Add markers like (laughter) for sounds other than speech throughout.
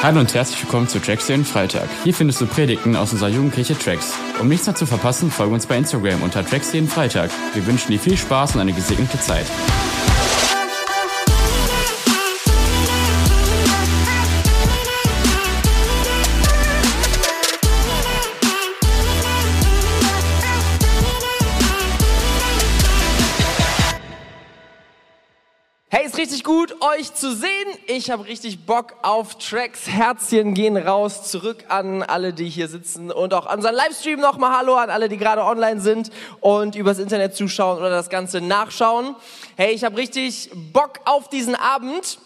Hallo und herzlich willkommen zu Tracks den Freitag. Hier findest du Predigten aus unserer Jugendkirche Tracks. Um nichts mehr zu verpassen, folge uns bei Instagram unter Tracks jeden Freitag. Wir wünschen dir viel Spaß und eine gesegnete Zeit. Richtig gut, euch zu sehen. Ich habe richtig Bock auf Tracks. Herzchen gehen raus, zurück an alle, die hier sitzen und auch an unseren Livestream nochmal Hallo an alle, die gerade online sind und übers Internet zuschauen oder das Ganze nachschauen. Hey, ich habe richtig Bock auf diesen Abend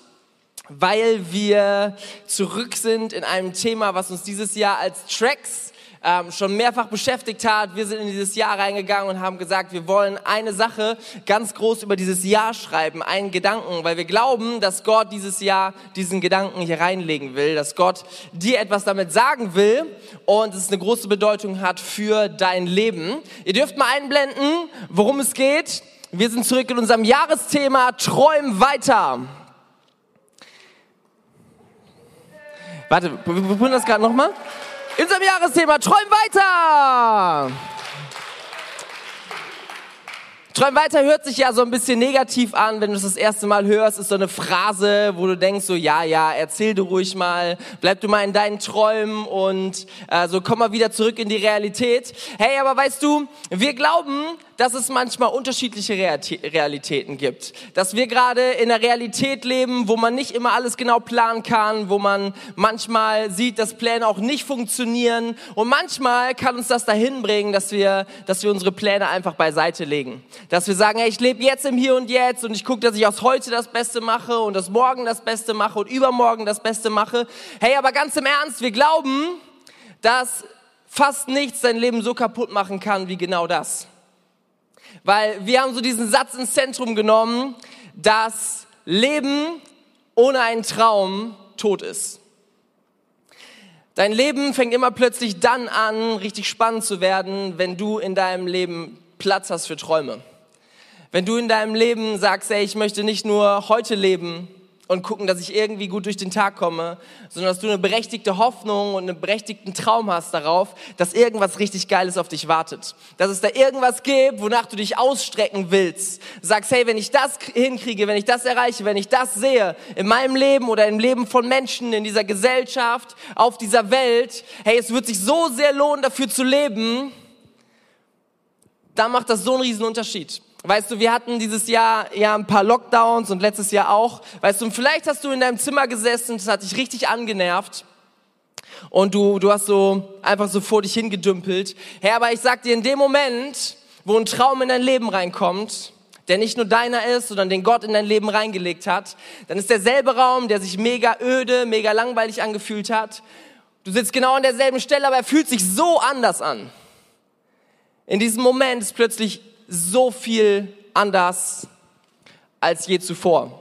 weil wir zurück sind in einem Thema, was uns dieses Jahr als Tracks ähm, schon mehrfach beschäftigt hat. Wir sind in dieses Jahr reingegangen und haben gesagt, wir wollen eine Sache ganz groß über dieses Jahr schreiben, einen Gedanken, weil wir glauben, dass Gott dieses Jahr diesen Gedanken hier reinlegen will, dass Gott dir etwas damit sagen will und es eine große Bedeutung hat für dein Leben. Ihr dürft mal einblenden, worum es geht. Wir sind zurück in unserem Jahresthema Träum weiter. Warte, wir probieren das gerade nochmal. In unserem Jahresthema Träum weiter! Träum weiter hört sich ja so ein bisschen negativ an, wenn du es das erste Mal hörst, ist so eine Phrase, wo du denkst so, ja, ja, erzähl du ruhig mal, bleib du mal in deinen Träumen und äh, so komm mal wieder zurück in die Realität. Hey, aber weißt du, wir glauben, dass es manchmal unterschiedliche Realitäten gibt. Dass wir gerade in einer Realität leben, wo man nicht immer alles genau planen kann, wo man manchmal sieht, dass Pläne auch nicht funktionieren. Und manchmal kann uns das dahin bringen, dass wir, dass wir unsere Pläne einfach beiseite legen. Dass wir sagen, hey, ich lebe jetzt im Hier und Jetzt und ich gucke, dass ich aus heute das Beste mache und das Morgen das Beste mache und übermorgen das Beste mache. Hey, aber ganz im Ernst, wir glauben, dass fast nichts dein Leben so kaputt machen kann wie genau das. Weil wir haben so diesen Satz ins Zentrum genommen, dass Leben ohne einen Traum tot ist. Dein Leben fängt immer plötzlich dann an, richtig spannend zu werden, wenn du in deinem Leben Platz hast für Träume. Wenn du in deinem Leben sagst, ey, ich möchte nicht nur heute leben, und gucken, dass ich irgendwie gut durch den Tag komme, sondern dass du eine berechtigte Hoffnung und einen berechtigten Traum hast darauf, dass irgendwas richtig Geiles auf dich wartet. Dass es da irgendwas gibt, wonach du dich ausstrecken willst. Sagst, hey, wenn ich das hinkriege, wenn ich das erreiche, wenn ich das sehe, in meinem Leben oder im Leben von Menschen, in dieser Gesellschaft, auf dieser Welt, hey, es wird sich so sehr lohnen, dafür zu leben, dann macht das so einen riesen Unterschied. Weißt du, wir hatten dieses Jahr ja ein paar Lockdowns und letztes Jahr auch. Weißt du, und vielleicht hast du in deinem Zimmer gesessen, das hat dich richtig angenervt. Und du, du hast so einfach so vor dich hingedümpelt. Hey, aber ich sag dir, in dem Moment, wo ein Traum in dein Leben reinkommt, der nicht nur deiner ist, sondern den Gott in dein Leben reingelegt hat, dann ist derselbe Raum, der sich mega öde, mega langweilig angefühlt hat. Du sitzt genau an derselben Stelle, aber er fühlt sich so anders an. In diesem Moment ist plötzlich so viel anders als je zuvor.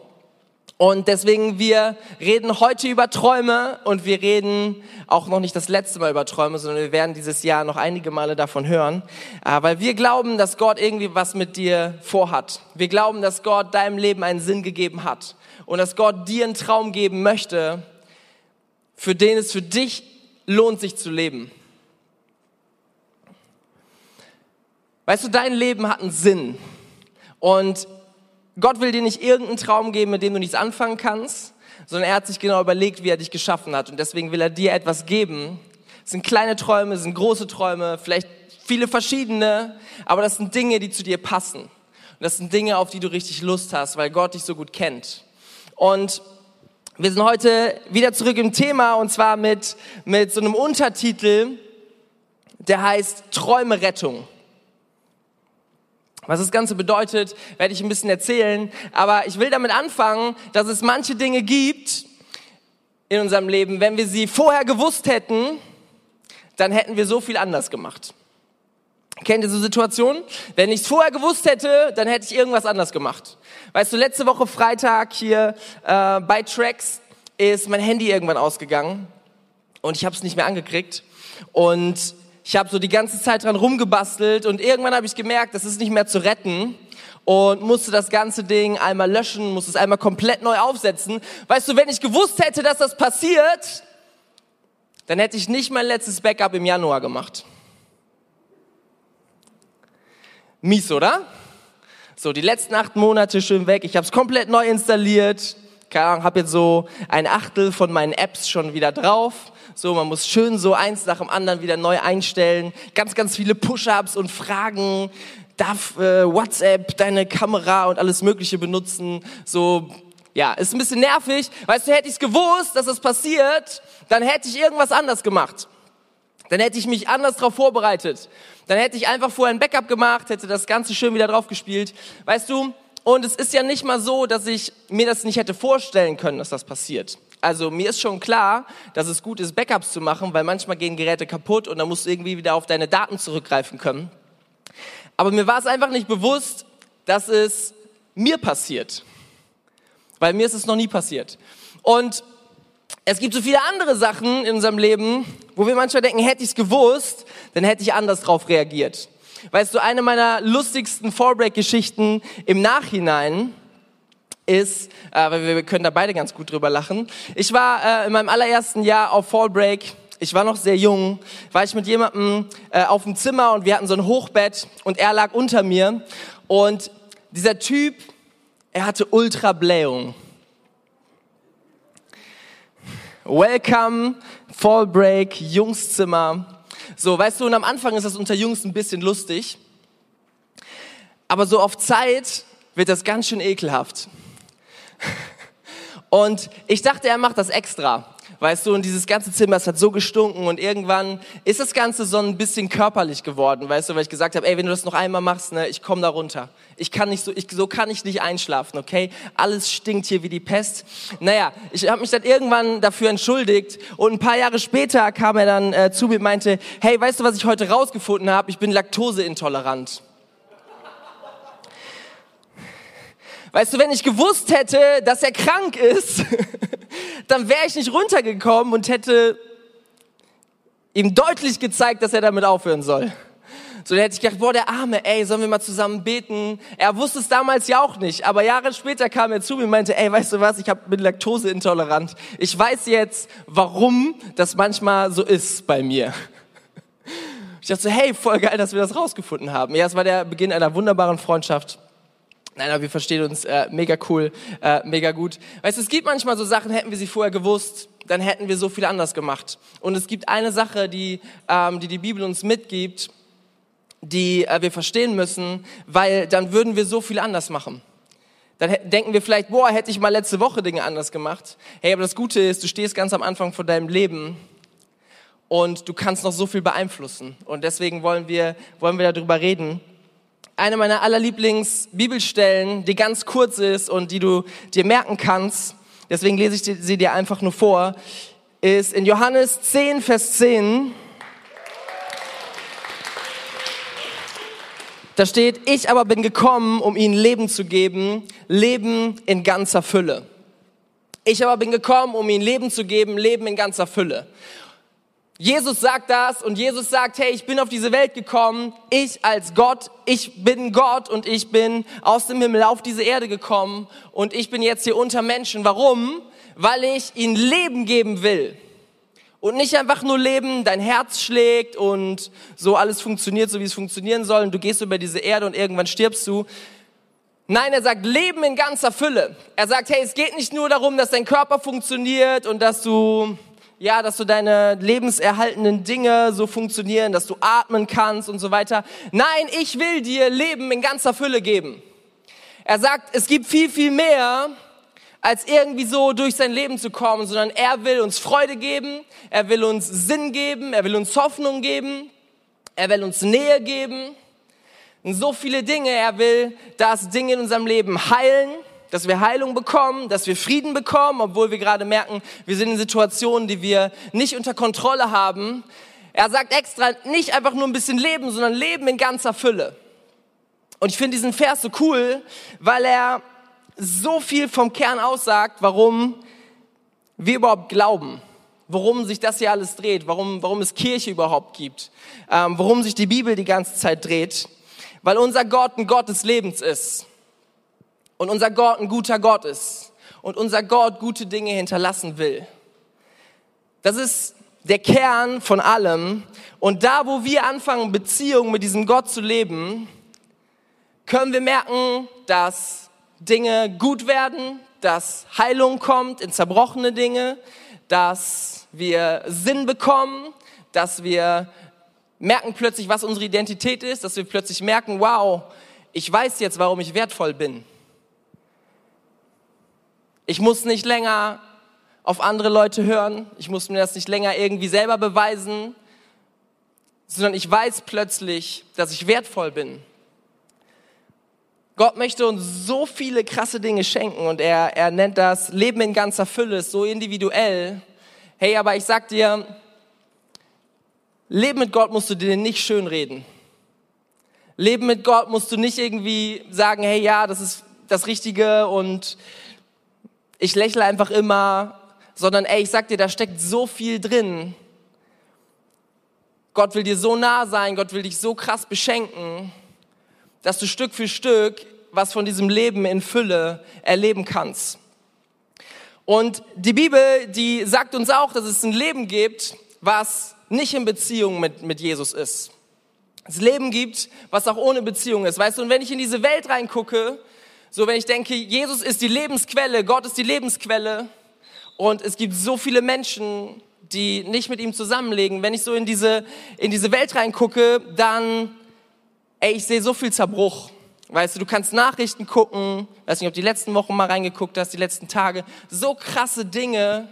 Und deswegen, wir reden heute über Träume und wir reden auch noch nicht das letzte Mal über Träume, sondern wir werden dieses Jahr noch einige Male davon hören, äh, weil wir glauben, dass Gott irgendwie was mit dir vorhat. Wir glauben, dass Gott deinem Leben einen Sinn gegeben hat und dass Gott dir einen Traum geben möchte, für den es für dich lohnt, sich zu leben. Weißt du, dein Leben hat einen Sinn. Und Gott will dir nicht irgendeinen Traum geben, mit dem du nichts anfangen kannst, sondern er hat sich genau überlegt, wie er dich geschaffen hat. Und deswegen will er dir etwas geben. Es sind kleine Träume, es sind große Träume, vielleicht viele verschiedene, aber das sind Dinge, die zu dir passen. Und das sind Dinge, auf die du richtig Lust hast, weil Gott dich so gut kennt. Und wir sind heute wieder zurück im Thema und zwar mit, mit so einem Untertitel, der heißt Träume Rettung. Was das Ganze bedeutet, werde ich ein bisschen erzählen. Aber ich will damit anfangen, dass es manche Dinge gibt in unserem Leben, wenn wir sie vorher gewusst hätten, dann hätten wir so viel anders gemacht. Kennt ihr so Situationen? Wenn ich es vorher gewusst hätte, dann hätte ich irgendwas anders gemacht. Weißt du, letzte Woche Freitag hier äh, bei Tracks ist mein Handy irgendwann ausgegangen und ich habe es nicht mehr angekriegt. Und ich habe so die ganze Zeit dran rumgebastelt und irgendwann habe ich gemerkt, das ist nicht mehr zu retten und musste das ganze Ding einmal löschen, musste es einmal komplett neu aufsetzen. Weißt du, wenn ich gewusst hätte, dass das passiert, dann hätte ich nicht mein letztes Backup im Januar gemacht. Mies, oder? So, die letzten acht Monate schön weg. Ich habe es komplett neu installiert. Keine Ahnung, habe jetzt so ein Achtel von meinen Apps schon wieder drauf. So, man muss schön so eins nach dem anderen wieder neu einstellen. Ganz, ganz viele Push-ups und Fragen. Darf äh, WhatsApp deine Kamera und alles Mögliche benutzen? So, ja, ist ein bisschen nervig. Weißt du, hätte ich es gewusst, dass das passiert, dann hätte ich irgendwas anders gemacht. Dann hätte ich mich anders darauf vorbereitet. Dann hätte ich einfach vorher ein Backup gemacht, hätte das Ganze schön wieder drauf gespielt. Weißt du, und es ist ja nicht mal so, dass ich mir das nicht hätte vorstellen können, dass das passiert. Also mir ist schon klar, dass es gut ist, Backups zu machen, weil manchmal gehen Geräte kaputt und dann musst du irgendwie wieder auf deine Daten zurückgreifen können. Aber mir war es einfach nicht bewusst, dass es mir passiert. Weil mir ist es noch nie passiert. Und es gibt so viele andere Sachen in unserem Leben, wo wir manchmal denken, hätte ich es gewusst, dann hätte ich anders drauf reagiert. Weißt du, eine meiner lustigsten Fallbreak-Geschichten im Nachhinein ist, äh, weil wir können da beide ganz gut drüber lachen. Ich war äh, in meinem allerersten Jahr auf Fallbreak. Ich war noch sehr jung, war ich mit jemandem äh, auf dem Zimmer und wir hatten so ein Hochbett und er lag unter mir und dieser Typ, er hatte Ultrablähung. Welcome, Fallbreak, Jungszimmer. So, weißt du, und am Anfang ist das unter Jungs ein bisschen lustig. Aber so auf Zeit wird das ganz schön ekelhaft. (laughs) Und ich dachte, er macht das extra. Weißt du, und dieses ganze Zimmer, es hat so gestunken und irgendwann ist das Ganze so ein bisschen körperlich geworden, weißt du, weil ich gesagt habe, ey, wenn du das noch einmal machst, ne, ich komme da runter. Ich kann nicht so, ich, so kann ich nicht einschlafen, okay? Alles stinkt hier wie die Pest. Naja, ich habe mich dann irgendwann dafür entschuldigt und ein paar Jahre später kam er dann äh, zu mir und meinte, hey, weißt du, was ich heute rausgefunden habe? Ich bin laktoseintolerant. Weißt du, wenn ich gewusst hätte, dass er krank ist, (laughs) dann wäre ich nicht runtergekommen und hätte ihm deutlich gezeigt, dass er damit aufhören soll. So, dann hätte ich gedacht, boah, der Arme, ey, sollen wir mal zusammen beten? Er wusste es damals ja auch nicht, aber Jahre später kam er zu mir und meinte, ey, weißt du was, ich hab, bin laktoseintolerant. Ich weiß jetzt, warum das manchmal so ist bei mir. Ich dachte so, hey, voll geil, dass wir das rausgefunden haben. Ja, es war der Beginn einer wunderbaren Freundschaft. Nein, aber wir verstehen uns äh, mega cool, äh, mega gut. Weißt du, es gibt manchmal so Sachen, hätten wir sie vorher gewusst, dann hätten wir so viel anders gemacht. Und es gibt eine Sache, die ähm, die, die Bibel uns mitgibt, die äh, wir verstehen müssen, weil dann würden wir so viel anders machen. Dann denken wir vielleicht, boah, hätte ich mal letzte Woche Dinge anders gemacht. Hey, aber das Gute ist, du stehst ganz am Anfang von deinem Leben und du kannst noch so viel beeinflussen. Und deswegen wollen wir, wollen wir darüber reden eine meiner allerlieblings Bibelstellen, die ganz kurz ist und die du dir merken kannst, deswegen lese ich sie dir einfach nur vor, ist in Johannes 10, Vers 10. Da steht, ich aber bin gekommen, um ihnen Leben zu geben, Leben in ganzer Fülle. Ich aber bin gekommen, um ihnen Leben zu geben, Leben in ganzer Fülle. Jesus sagt das und Jesus sagt, hey, ich bin auf diese Welt gekommen, ich als Gott, ich bin Gott und ich bin aus dem Himmel auf diese Erde gekommen und ich bin jetzt hier unter Menschen. Warum? Weil ich ihnen Leben geben will. Und nicht einfach nur leben, dein Herz schlägt und so alles funktioniert, so wie es funktionieren soll und du gehst über diese Erde und irgendwann stirbst du. Nein, er sagt Leben in ganzer Fülle. Er sagt, hey, es geht nicht nur darum, dass dein Körper funktioniert und dass du ja, dass so deine lebenserhaltenden Dinge so funktionieren, dass du atmen kannst und so weiter. Nein, ich will dir Leben in ganzer Fülle geben. Er sagt, es gibt viel, viel mehr, als irgendwie so durch sein Leben zu kommen, sondern er will uns Freude geben, er will uns Sinn geben, er will uns Hoffnung geben, er will uns Nähe geben. Und so viele Dinge, er will, dass Dinge in unserem Leben heilen, dass wir Heilung bekommen, dass wir Frieden bekommen, obwohl wir gerade merken, wir sind in Situationen, die wir nicht unter Kontrolle haben. Er sagt extra, nicht einfach nur ein bisschen leben, sondern leben in ganzer Fülle. Und ich finde diesen Vers so cool, weil er so viel vom Kern aussagt, warum wir überhaupt glauben, worum sich das hier alles dreht, warum, warum es Kirche überhaupt gibt, ähm, warum sich die Bibel die ganze Zeit dreht. Weil unser Gott ein Gott des Lebens ist und unser Gott ein guter Gott ist und unser Gott gute Dinge hinterlassen will. Das ist der Kern von allem. Und da, wo wir anfangen, Beziehungen mit diesem Gott zu leben, können wir merken, dass Dinge gut werden, dass Heilung kommt in zerbrochene Dinge, dass wir Sinn bekommen, dass wir merken plötzlich, was unsere Identität ist, dass wir plötzlich merken, wow, ich weiß jetzt, warum ich wertvoll bin. Ich muss nicht länger auf andere Leute hören, ich muss mir das nicht länger irgendwie selber beweisen, sondern ich weiß plötzlich, dass ich wertvoll bin. Gott möchte uns so viele krasse Dinge schenken und er, er nennt das Leben in ganzer Fülle, so individuell. Hey, aber ich sag dir, Leben mit Gott musst du dir nicht schönreden. Leben mit Gott musst du nicht irgendwie sagen, hey, ja, das ist das Richtige und ich lächle einfach immer, sondern ey, ich sag dir, da steckt so viel drin. Gott will dir so nah sein, Gott will dich so krass beschenken, dass du Stück für Stück was von diesem Leben in Fülle erleben kannst. Und die Bibel, die sagt uns auch, dass es ein Leben gibt, was nicht in Beziehung mit, mit Jesus ist. Das Leben gibt, was auch ohne Beziehung ist. Weißt du, und wenn ich in diese Welt reingucke, so wenn ich denke, Jesus ist die Lebensquelle, Gott ist die Lebensquelle und es gibt so viele Menschen, die nicht mit ihm zusammenlegen. Wenn ich so in diese, in diese Welt reingucke, dann, ey, ich sehe so viel Zerbruch. Weißt du, du kannst Nachrichten gucken, weiß nicht, ob du die letzten Wochen mal reingeguckt hast, die letzten Tage, so krasse Dinge,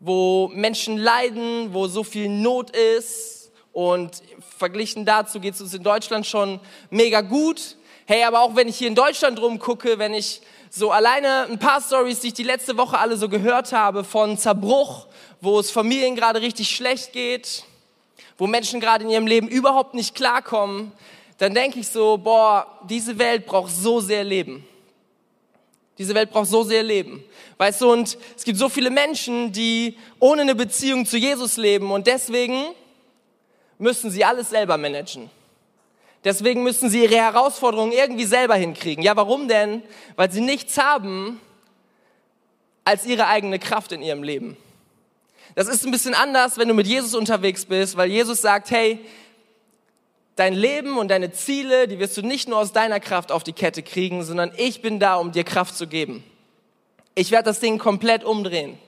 wo Menschen leiden, wo so viel Not ist und verglichen dazu geht es uns in Deutschland schon mega gut. Hey, aber auch wenn ich hier in Deutschland rumgucke, wenn ich so alleine ein paar Stories, die ich die letzte Woche alle so gehört habe von Zerbruch, wo es Familien gerade richtig schlecht geht, wo Menschen gerade in ihrem Leben überhaupt nicht klarkommen, dann denke ich so, boah, diese Welt braucht so sehr Leben. Diese Welt braucht so sehr Leben. Weißt du, und es gibt so viele Menschen, die ohne eine Beziehung zu Jesus leben und deswegen müssen sie alles selber managen. Deswegen müssen sie ihre Herausforderungen irgendwie selber hinkriegen. Ja, warum denn? Weil sie nichts haben als ihre eigene Kraft in ihrem Leben. Das ist ein bisschen anders, wenn du mit Jesus unterwegs bist, weil Jesus sagt, hey, dein Leben und deine Ziele, die wirst du nicht nur aus deiner Kraft auf die Kette kriegen, sondern ich bin da, um dir Kraft zu geben. Ich werde das Ding komplett umdrehen.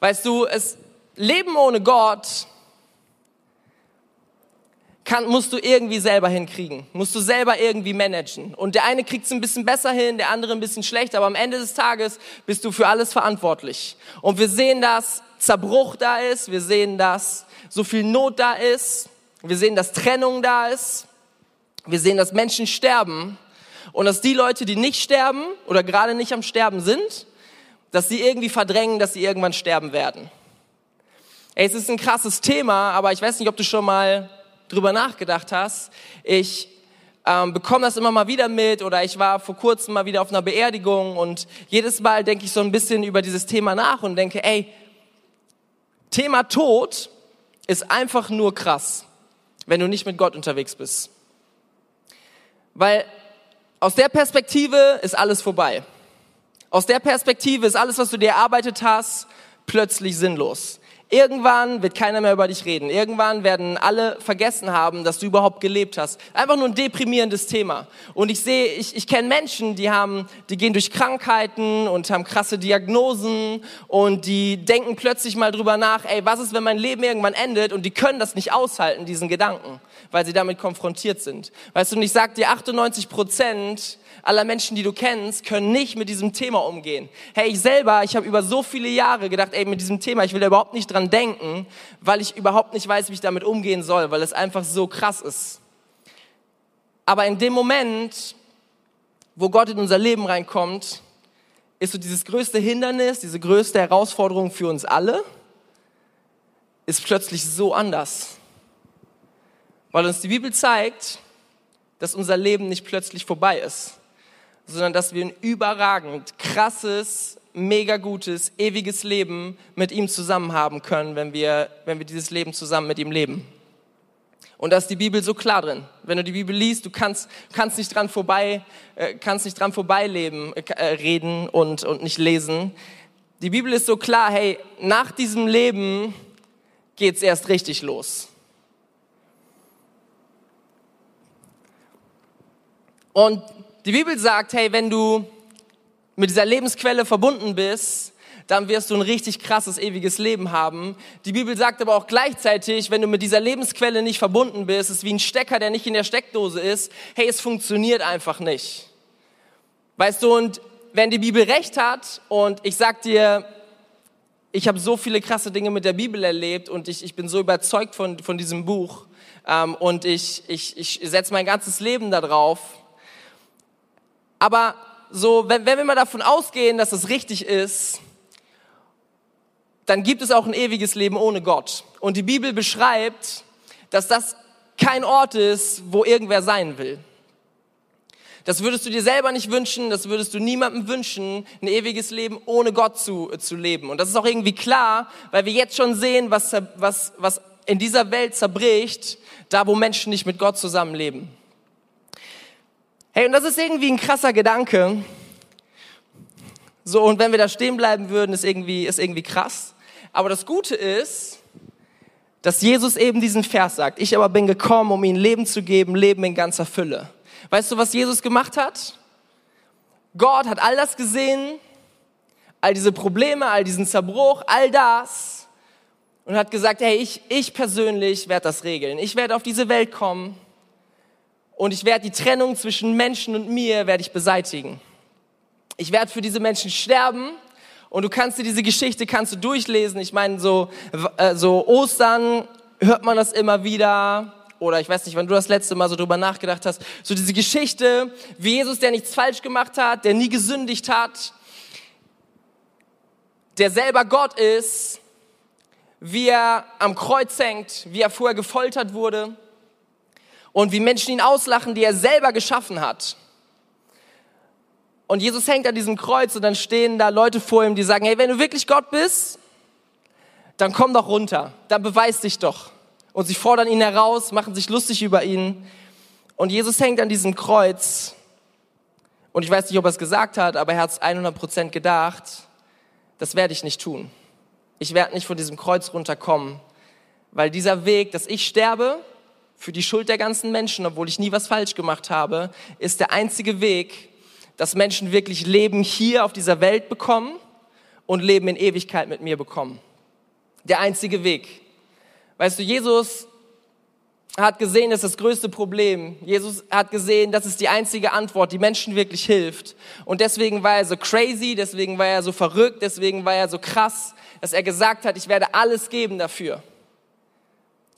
Weißt du, es Leben ohne Gott kann, musst du irgendwie selber hinkriegen, musst du selber irgendwie managen. Und der eine kriegt es ein bisschen besser hin, der andere ein bisschen schlechter, aber am Ende des Tages bist du für alles verantwortlich. Und wir sehen, dass Zerbruch da ist, wir sehen, dass so viel Not da ist, wir sehen, dass Trennung da ist. Wir sehen, dass Menschen sterben. Und dass die Leute, die nicht sterben oder gerade nicht am Sterben sind, dass sie irgendwie verdrängen, dass sie irgendwann sterben werden. Ey, es ist ein krasses Thema, aber ich weiß nicht, ob du schon mal drüber nachgedacht hast. Ich ähm, bekomme das immer mal wieder mit oder ich war vor kurzem mal wieder auf einer Beerdigung und jedes Mal denke ich so ein bisschen über dieses Thema nach und denke, ey, Thema Tod ist einfach nur krass wenn du nicht mit Gott unterwegs bist. Weil aus der Perspektive ist alles vorbei. Aus der Perspektive ist alles, was du dir erarbeitet hast, plötzlich sinnlos. Irgendwann wird keiner mehr über dich reden. Irgendwann werden alle vergessen haben, dass du überhaupt gelebt hast. Einfach nur ein deprimierendes Thema. Und ich sehe, ich, ich kenne Menschen, die haben, die gehen durch Krankheiten und haben krasse Diagnosen und die denken plötzlich mal drüber nach, ey, was ist, wenn mein Leben irgendwann endet? Und die können das nicht aushalten, diesen Gedanken, weil sie damit konfrontiert sind. Weißt du, und ich sag dir, 98 Prozent aller Menschen, die du kennst, können nicht mit diesem Thema umgehen. Hey, ich selber, ich habe über so viele Jahre gedacht, ey, mit diesem Thema, ich will da überhaupt nicht dran denken, weil ich überhaupt nicht weiß, wie ich damit umgehen soll, weil es einfach so krass ist. Aber in dem Moment, wo Gott in unser Leben reinkommt, ist so dieses größte Hindernis, diese größte Herausforderung für uns alle, ist plötzlich so anders. Weil uns die Bibel zeigt, dass unser Leben nicht plötzlich vorbei ist sondern dass wir ein überragend krasses, mega gutes, ewiges Leben mit ihm zusammen haben können, wenn wir, wenn wir dieses Leben zusammen mit ihm leben. Und da ist die Bibel so klar drin. Wenn du die Bibel liest, du kannst, kannst nicht dran vorbei, äh, kannst nicht dran vorbeileben, äh, reden und, und nicht lesen. Die Bibel ist so klar, hey, nach diesem Leben geht's erst richtig los. Und die Bibel sagt, hey, wenn du mit dieser Lebensquelle verbunden bist, dann wirst du ein richtig krasses ewiges Leben haben. Die Bibel sagt aber auch gleichzeitig, wenn du mit dieser Lebensquelle nicht verbunden bist, ist wie ein Stecker, der nicht in der Steckdose ist, hey, es funktioniert einfach nicht. Weißt du, und wenn die Bibel recht hat und ich sag dir, ich habe so viele krasse Dinge mit der Bibel erlebt und ich, ich bin so überzeugt von, von diesem Buch ähm, und ich, ich, ich setze mein ganzes Leben darauf. Aber so, wenn, wenn wir mal davon ausgehen, dass es richtig ist, dann gibt es auch ein ewiges Leben ohne Gott. Und die Bibel beschreibt, dass das kein Ort ist, wo irgendwer sein will. Das würdest du dir selber nicht wünschen, das würdest du niemandem wünschen, ein ewiges Leben ohne Gott zu, zu leben. Und das ist auch irgendwie klar, weil wir jetzt schon sehen, was, was, was in dieser Welt zerbricht, da wo Menschen nicht mit Gott zusammenleben. Hey, und das ist irgendwie ein krasser Gedanke. So, und wenn wir da stehen bleiben würden, ist irgendwie, ist irgendwie krass. Aber das Gute ist, dass Jesus eben diesen Vers sagt. Ich aber bin gekommen, um ihnen Leben zu geben, Leben in ganzer Fülle. Weißt du, was Jesus gemacht hat? Gott hat all das gesehen, all diese Probleme, all diesen Zerbruch, all das und hat gesagt, hey, ich, ich persönlich werde das regeln. Ich werde auf diese Welt kommen und ich werde die Trennung zwischen Menschen und mir werde ich beseitigen. Ich werde für diese Menschen sterben und du kannst dir diese Geschichte kannst du durchlesen. Ich meine, so, äh, so Ostern hört man das immer wieder oder ich weiß nicht, wann du das letzte Mal so drüber nachgedacht hast, so diese Geschichte, wie Jesus, der nichts falsch gemacht hat, der nie gesündigt hat, der selber Gott ist, wie er am Kreuz hängt, wie er vorher gefoltert wurde und wie Menschen ihn auslachen, die er selber geschaffen hat. Und Jesus hängt an diesem Kreuz und dann stehen da Leute vor ihm, die sagen, hey, wenn du wirklich Gott bist, dann komm doch runter, dann beweis dich doch und sie fordern ihn heraus, machen sich lustig über ihn. Und Jesus hängt an diesem Kreuz. Und ich weiß nicht, ob er es gesagt hat, aber er hat es 100 Prozent gedacht. Das werde ich nicht tun. Ich werde nicht von diesem Kreuz runterkommen, weil dieser Weg, dass ich sterbe für die Schuld der ganzen Menschen, obwohl ich nie was falsch gemacht habe, ist der einzige Weg, dass Menschen wirklich Leben hier auf dieser Welt bekommen und Leben in Ewigkeit mit mir bekommen. Der einzige Weg. Weißt du, Jesus hat gesehen, das ist das größte Problem. Jesus hat gesehen, das ist die einzige Antwort, die Menschen wirklich hilft. Und deswegen war er so crazy, deswegen war er so verrückt, deswegen war er so krass, dass er gesagt hat, ich werde alles geben dafür.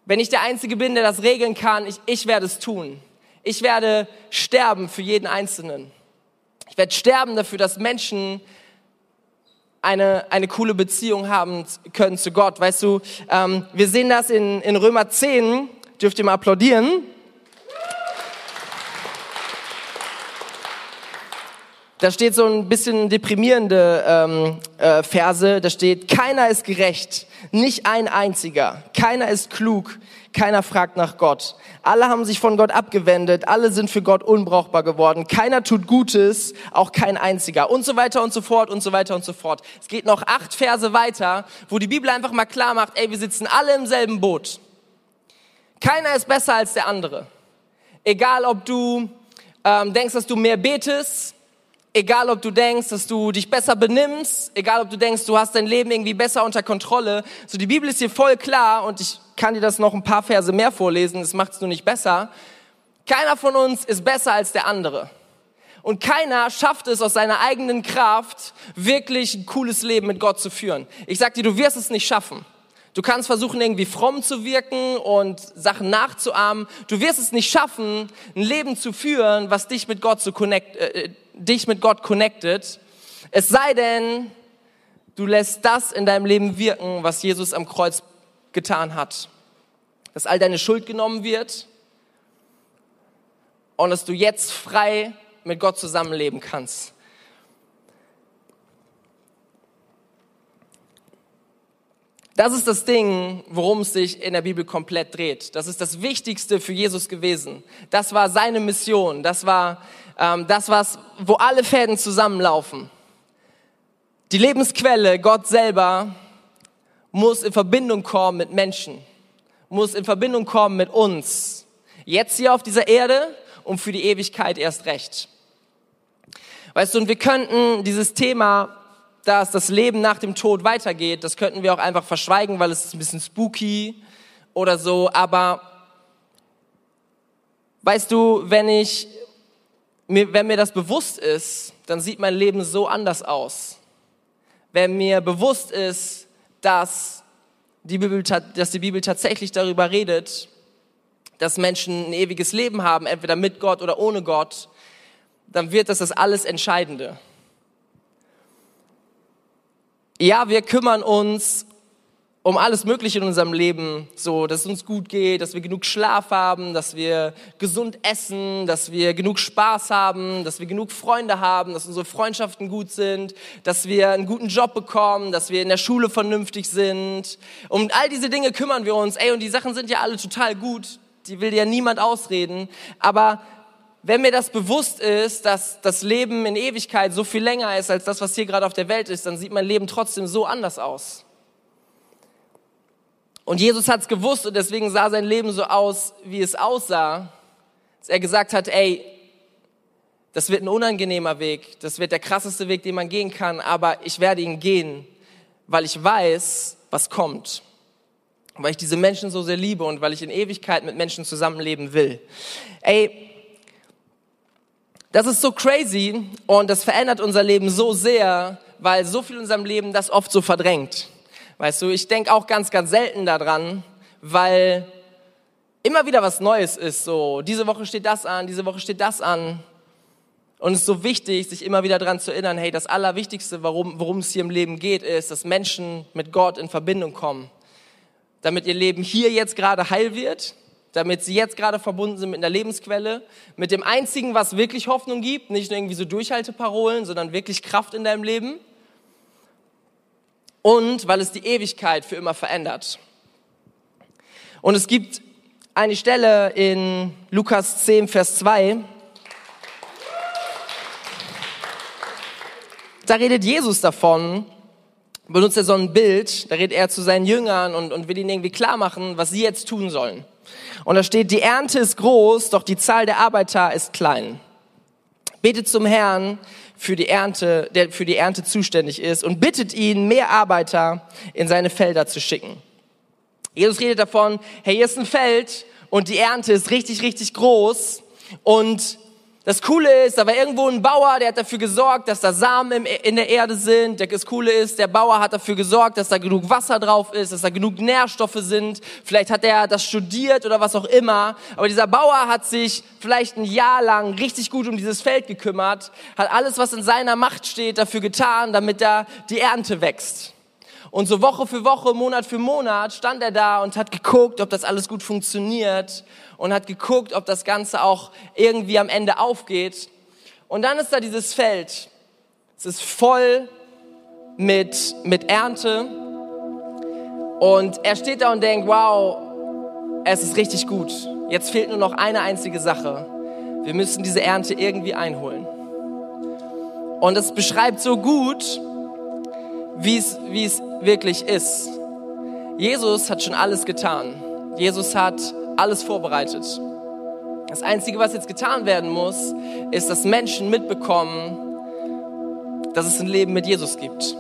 Wenn ich der Einzige bin, der das regeln kann, ich, ich werde es tun. Ich werde sterben für jeden Einzelnen. Ich werde sterben dafür, dass Menschen eine, eine coole Beziehung haben können zu Gott. Weißt du, ähm, wir sehen das in, in Römer 10, dürft ihr mal applaudieren. Da steht so ein bisschen deprimierende ähm, äh, Verse. Da steht, keiner ist gerecht, nicht ein einziger. Keiner ist klug, keiner fragt nach Gott. Alle haben sich von Gott abgewendet. Alle sind für Gott unbrauchbar geworden. Keiner tut Gutes, auch kein einziger. Und so weiter und so fort und so weiter und so fort. Es geht noch acht Verse weiter, wo die Bibel einfach mal klar macht, ey, wir sitzen alle im selben Boot. Keiner ist besser als der andere. Egal, ob du ähm, denkst, dass du mehr betest, Egal, ob du denkst, dass du dich besser benimmst, egal, ob du denkst, du hast dein Leben irgendwie besser unter Kontrolle. So, die Bibel ist hier voll klar und ich kann dir das noch ein paar Verse mehr vorlesen, das macht es nur nicht besser. Keiner von uns ist besser als der andere. Und keiner schafft es aus seiner eigenen Kraft, wirklich ein cooles Leben mit Gott zu führen. Ich sag dir, du wirst es nicht schaffen. Du kannst versuchen, irgendwie fromm zu wirken und Sachen nachzuahmen. Du wirst es nicht schaffen, ein Leben zu führen, was dich mit Gott zu connect, äh, dich mit Gott connectet. Es sei denn, du lässt das in deinem Leben wirken, was Jesus am Kreuz getan hat. Dass all deine Schuld genommen wird und dass du jetzt frei mit Gott zusammenleben kannst. Das ist das Ding, worum es sich in der Bibel komplett dreht. Das ist das Wichtigste für Jesus gewesen. Das war seine Mission. Das war ähm, das, was, wo alle Fäden zusammenlaufen. Die Lebensquelle, Gott selber muss in Verbindung kommen mit Menschen, muss in Verbindung kommen mit uns. Jetzt hier auf dieser Erde und für die Ewigkeit erst recht. Weißt du, und wir könnten dieses Thema, dass das Leben nach dem Tod weitergeht, das könnten wir auch einfach verschweigen, weil es ist ein bisschen spooky oder so, aber weißt du, wenn ich wenn mir das bewusst ist, dann sieht mein Leben so anders aus. Wenn mir bewusst ist, dass die Bibel, dass die Bibel tatsächlich darüber redet, dass Menschen ein ewiges Leben haben, entweder mit Gott oder ohne Gott, dann wird das das alles Entscheidende. Ja, wir kümmern uns um alles Mögliche in unserem Leben, so, dass es uns gut geht, dass wir genug Schlaf haben, dass wir gesund essen, dass wir genug Spaß haben, dass wir genug Freunde haben, dass unsere Freundschaften gut sind, dass wir einen guten Job bekommen, dass wir in der Schule vernünftig sind. Um all diese Dinge kümmern wir uns. Ey, und die Sachen sind ja alle total gut. Die will ja niemand ausreden. Aber wenn mir das bewusst ist, dass das Leben in Ewigkeit so viel länger ist als das, was hier gerade auf der Welt ist, dann sieht mein Leben trotzdem so anders aus. Und Jesus hat es gewusst und deswegen sah sein Leben so aus, wie es aussah, dass er gesagt hat, ey, das wird ein unangenehmer Weg, das wird der krasseste Weg, den man gehen kann, aber ich werde ihn gehen, weil ich weiß, was kommt. Weil ich diese Menschen so sehr liebe und weil ich in Ewigkeit mit Menschen zusammenleben will. Ey, das ist so crazy und das verändert unser Leben so sehr, weil so viel in unserem Leben das oft so verdrängt. Weißt du, ich denke auch ganz, ganz selten daran, weil immer wieder was Neues ist. So, diese Woche steht das an, diese Woche steht das an. Und es ist so wichtig, sich immer wieder daran zu erinnern, hey, das Allerwichtigste, worum es hier im Leben geht, ist, dass Menschen mit Gott in Verbindung kommen. Damit ihr Leben hier jetzt gerade heil wird, damit sie jetzt gerade verbunden sind mit einer Lebensquelle, mit dem einzigen, was wirklich Hoffnung gibt, nicht nur irgendwie so Durchhalteparolen, sondern wirklich Kraft in deinem Leben und weil es die Ewigkeit für immer verändert. Und es gibt eine Stelle in Lukas 10, Vers 2, da redet Jesus davon, benutzt er so ein Bild, da redet er zu seinen Jüngern und, und will ihnen irgendwie klar machen, was sie jetzt tun sollen. Und da steht, die Ernte ist groß, doch die Zahl der Arbeiter ist klein. Betet zum Herrn, für die Ernte, der für die Ernte zuständig ist und bittet ihn, mehr Arbeiter in seine Felder zu schicken. Jesus redet davon, hey, hier ist ein Feld und die Ernte ist richtig, richtig groß und das Coole ist, da war irgendwo ein Bauer, der hat dafür gesorgt, dass da Samen in der Erde sind. Das Coole ist, der Bauer hat dafür gesorgt, dass da genug Wasser drauf ist, dass da genug Nährstoffe sind. Vielleicht hat er das studiert oder was auch immer. Aber dieser Bauer hat sich vielleicht ein Jahr lang richtig gut um dieses Feld gekümmert, hat alles, was in seiner Macht steht, dafür getan, damit da die Ernte wächst. Und so Woche für Woche, Monat für Monat stand er da und hat geguckt, ob das alles gut funktioniert und hat geguckt, ob das Ganze auch irgendwie am Ende aufgeht. Und dann ist da dieses Feld. Es ist voll mit, mit Ernte. Und er steht da und denkt, wow, es ist richtig gut. Jetzt fehlt nur noch eine einzige Sache. Wir müssen diese Ernte irgendwie einholen. Und es beschreibt so gut, wie es, wirklich ist. Jesus hat schon alles getan. Jesus hat alles vorbereitet. Das Einzige, was jetzt getan werden muss, ist, dass Menschen mitbekommen, dass es ein Leben mit Jesus gibt.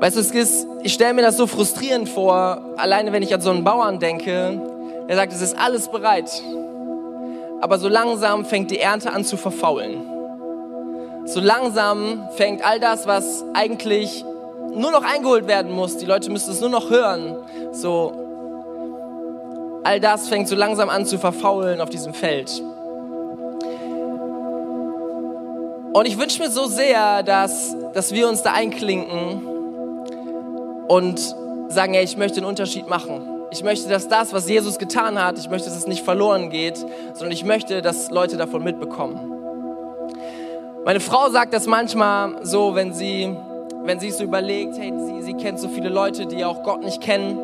Weißt du, ist, ich stelle mir das so frustrierend vor, alleine wenn ich an so einen Bauern denke, der sagt, es ist alles bereit. Aber so langsam fängt die Ernte an zu verfaulen so langsam fängt all das, was eigentlich nur noch eingeholt werden muss, die Leute müssen es nur noch hören, so all das fängt so langsam an zu verfaulen auf diesem Feld. Und ich wünsche mir so sehr, dass, dass wir uns da einklinken und sagen, hey, ich möchte einen Unterschied machen. Ich möchte, dass das, was Jesus getan hat, ich möchte, dass es nicht verloren geht, sondern ich möchte, dass Leute davon mitbekommen. Meine Frau sagt das manchmal so, wenn sie, wenn sie so überlegt, hey, sie, sie kennt so viele Leute, die auch Gott nicht kennen,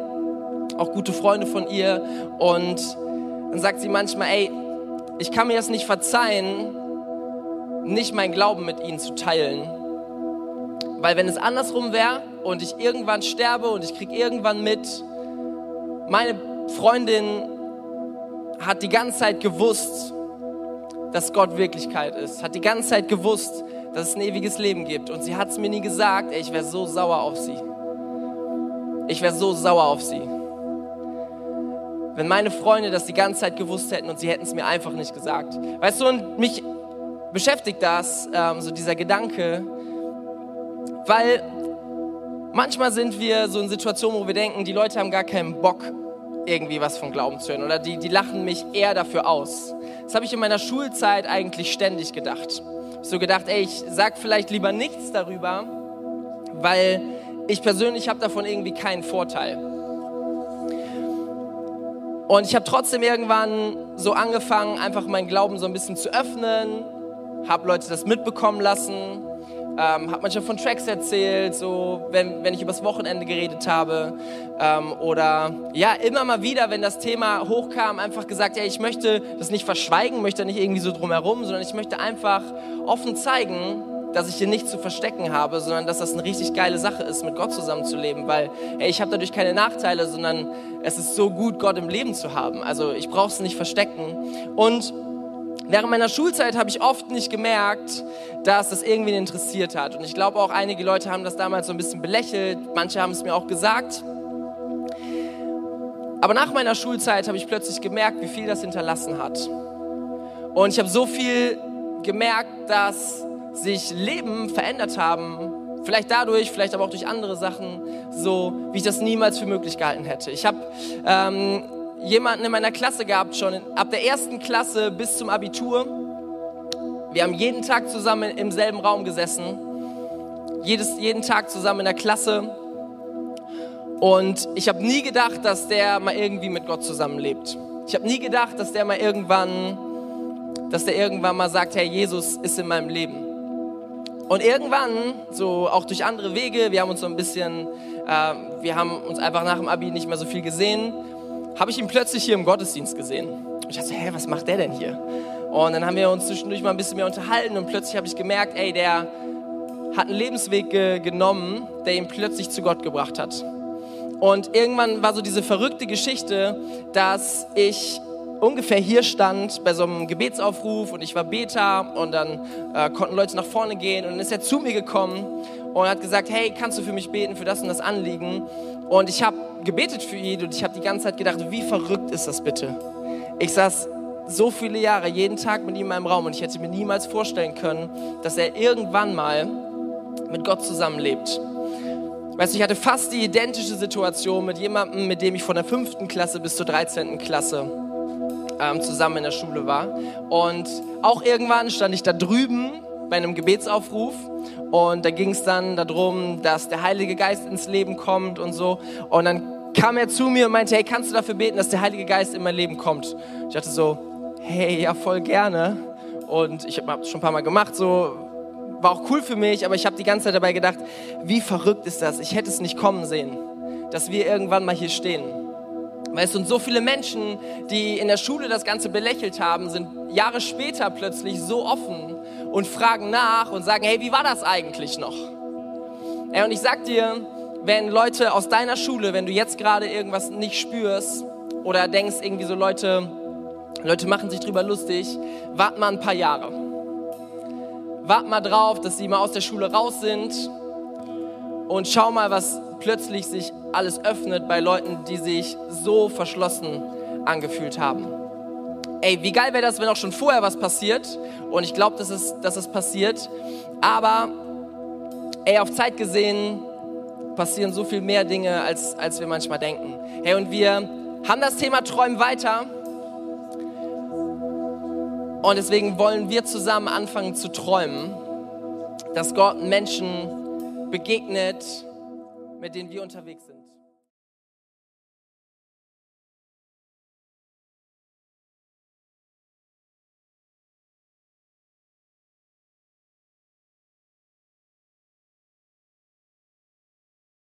auch gute Freunde von ihr. Und dann sagt sie manchmal, ey, ich kann mir das nicht verzeihen, nicht mein Glauben mit ihnen zu teilen, Weil wenn es andersrum wäre und ich irgendwann sterbe und ich kriege irgendwann mit, meine Freundin hat die ganze Zeit gewusst, dass Gott Wirklichkeit ist, hat die ganze Zeit gewusst, dass es ein ewiges Leben gibt. Und sie hat es mir nie gesagt, ey, ich wäre so sauer auf sie. Ich wäre so sauer auf sie. Wenn meine Freunde das die ganze Zeit gewusst hätten und sie hätten es mir einfach nicht gesagt. Weißt du, und mich beschäftigt das, ähm, so dieser Gedanke, weil manchmal sind wir so in Situationen, wo wir denken, die Leute haben gar keinen Bock, irgendwie was von Glauben zu hören oder die, die lachen mich eher dafür aus. Das habe ich in meiner Schulzeit eigentlich ständig gedacht. So gedacht, ey, ich sag vielleicht lieber nichts darüber, weil ich persönlich habe davon irgendwie keinen Vorteil. Und ich habe trotzdem irgendwann so angefangen, einfach meinen Glauben so ein bisschen zu öffnen, habe Leute das mitbekommen lassen, ähm, habe manchmal von Tracks erzählt, so wenn, wenn ich übers Wochenende geredet habe. Ähm, oder ja immer mal wieder, wenn das Thema hochkam, einfach gesagt, ja ich möchte das nicht verschweigen, möchte nicht irgendwie so drumherum, sondern ich möchte einfach offen zeigen, dass ich hier nichts zu verstecken habe, sondern dass das eine richtig geile Sache ist, mit Gott zusammenzuleben, weil ey, ich habe dadurch keine Nachteile, sondern es ist so gut, Gott im Leben zu haben. Also ich brauche es nicht verstecken. Und Während meiner Schulzeit habe ich oft nicht gemerkt, dass das irgendwie interessiert hat. Und ich glaube auch, einige Leute haben das damals so ein bisschen belächelt. Manche haben es mir auch gesagt. Aber nach meiner Schulzeit habe ich plötzlich gemerkt, wie viel das hinterlassen hat. Und ich habe so viel gemerkt, dass sich Leben verändert haben. Vielleicht dadurch, vielleicht aber auch durch andere Sachen, so wie ich das niemals für möglich gehalten hätte. Ich habe ähm, jemanden in meiner Klasse gehabt, schon ab der ersten Klasse bis zum Abitur. Wir haben jeden Tag zusammen im selben Raum gesessen, jedes, jeden Tag zusammen in der Klasse. Und ich habe nie gedacht, dass der mal irgendwie mit Gott zusammenlebt. Ich habe nie gedacht, dass der mal irgendwann, dass der irgendwann mal sagt, Herr Jesus ist in meinem Leben. Und irgendwann, so auch durch andere Wege, wir haben uns so ein bisschen, äh, wir haben uns einfach nach dem Abi nicht mehr so viel gesehen habe ich ihn plötzlich hier im Gottesdienst gesehen. Ich dachte, hä, was macht der denn hier? Und dann haben wir uns zwischendurch mal ein bisschen mehr unterhalten und plötzlich habe ich gemerkt, ey, der hat einen Lebensweg ge genommen, der ihn plötzlich zu Gott gebracht hat. Und irgendwann war so diese verrückte Geschichte, dass ich ungefähr hier stand bei so einem Gebetsaufruf und ich war Beter und dann äh, konnten Leute nach vorne gehen und dann ist er zu mir gekommen und hat gesagt, hey, kannst du für mich beten für das und das Anliegen? Und ich habe gebetet für ihn und ich habe die ganze Zeit gedacht, wie verrückt ist das bitte? Ich saß so viele Jahre jeden Tag mit ihm in meinem Raum und ich hätte mir niemals vorstellen können, dass er irgendwann mal mit Gott zusammenlebt. Weißt du, ich hatte fast die identische Situation mit jemandem, mit dem ich von der fünften Klasse bis zur 13. Klasse ähm, zusammen in der Schule war. Und auch irgendwann stand ich da drüben bei einem Gebetsaufruf und da ging es dann darum, dass der Heilige Geist ins Leben kommt und so. Und dann kam er zu mir und meinte, hey, kannst du dafür beten, dass der Heilige Geist in mein Leben kommt? Ich dachte so, hey, ja, voll gerne. Und ich habe es schon ein paar Mal gemacht, so war auch cool für mich, aber ich habe die ganze Zeit dabei gedacht, wie verrückt ist das? Ich hätte es nicht kommen sehen, dass wir irgendwann mal hier stehen. Weißt du, und so viele Menschen, die in der Schule das Ganze belächelt haben, sind Jahre später plötzlich so offen und fragen nach und sagen, hey, wie war das eigentlich noch? Ey, und ich sag dir, wenn Leute aus deiner Schule, wenn du jetzt gerade irgendwas nicht spürst oder denkst irgendwie so Leute, Leute machen sich drüber lustig, wart mal ein paar Jahre. Wart mal drauf, dass sie mal aus der Schule raus sind und schau mal, was plötzlich sich alles öffnet bei Leuten, die sich so verschlossen angefühlt haben. Ey, wie geil wäre das, wenn auch schon vorher was passiert? Und ich glaube, dass es, dass es passiert. Aber, ey, auf Zeit gesehen passieren so viel mehr Dinge, als, als wir manchmal denken. Hey, und wir haben das Thema Träumen weiter. Und deswegen wollen wir zusammen anfangen zu träumen, dass Gott Menschen begegnet, mit denen wir unterwegs sind.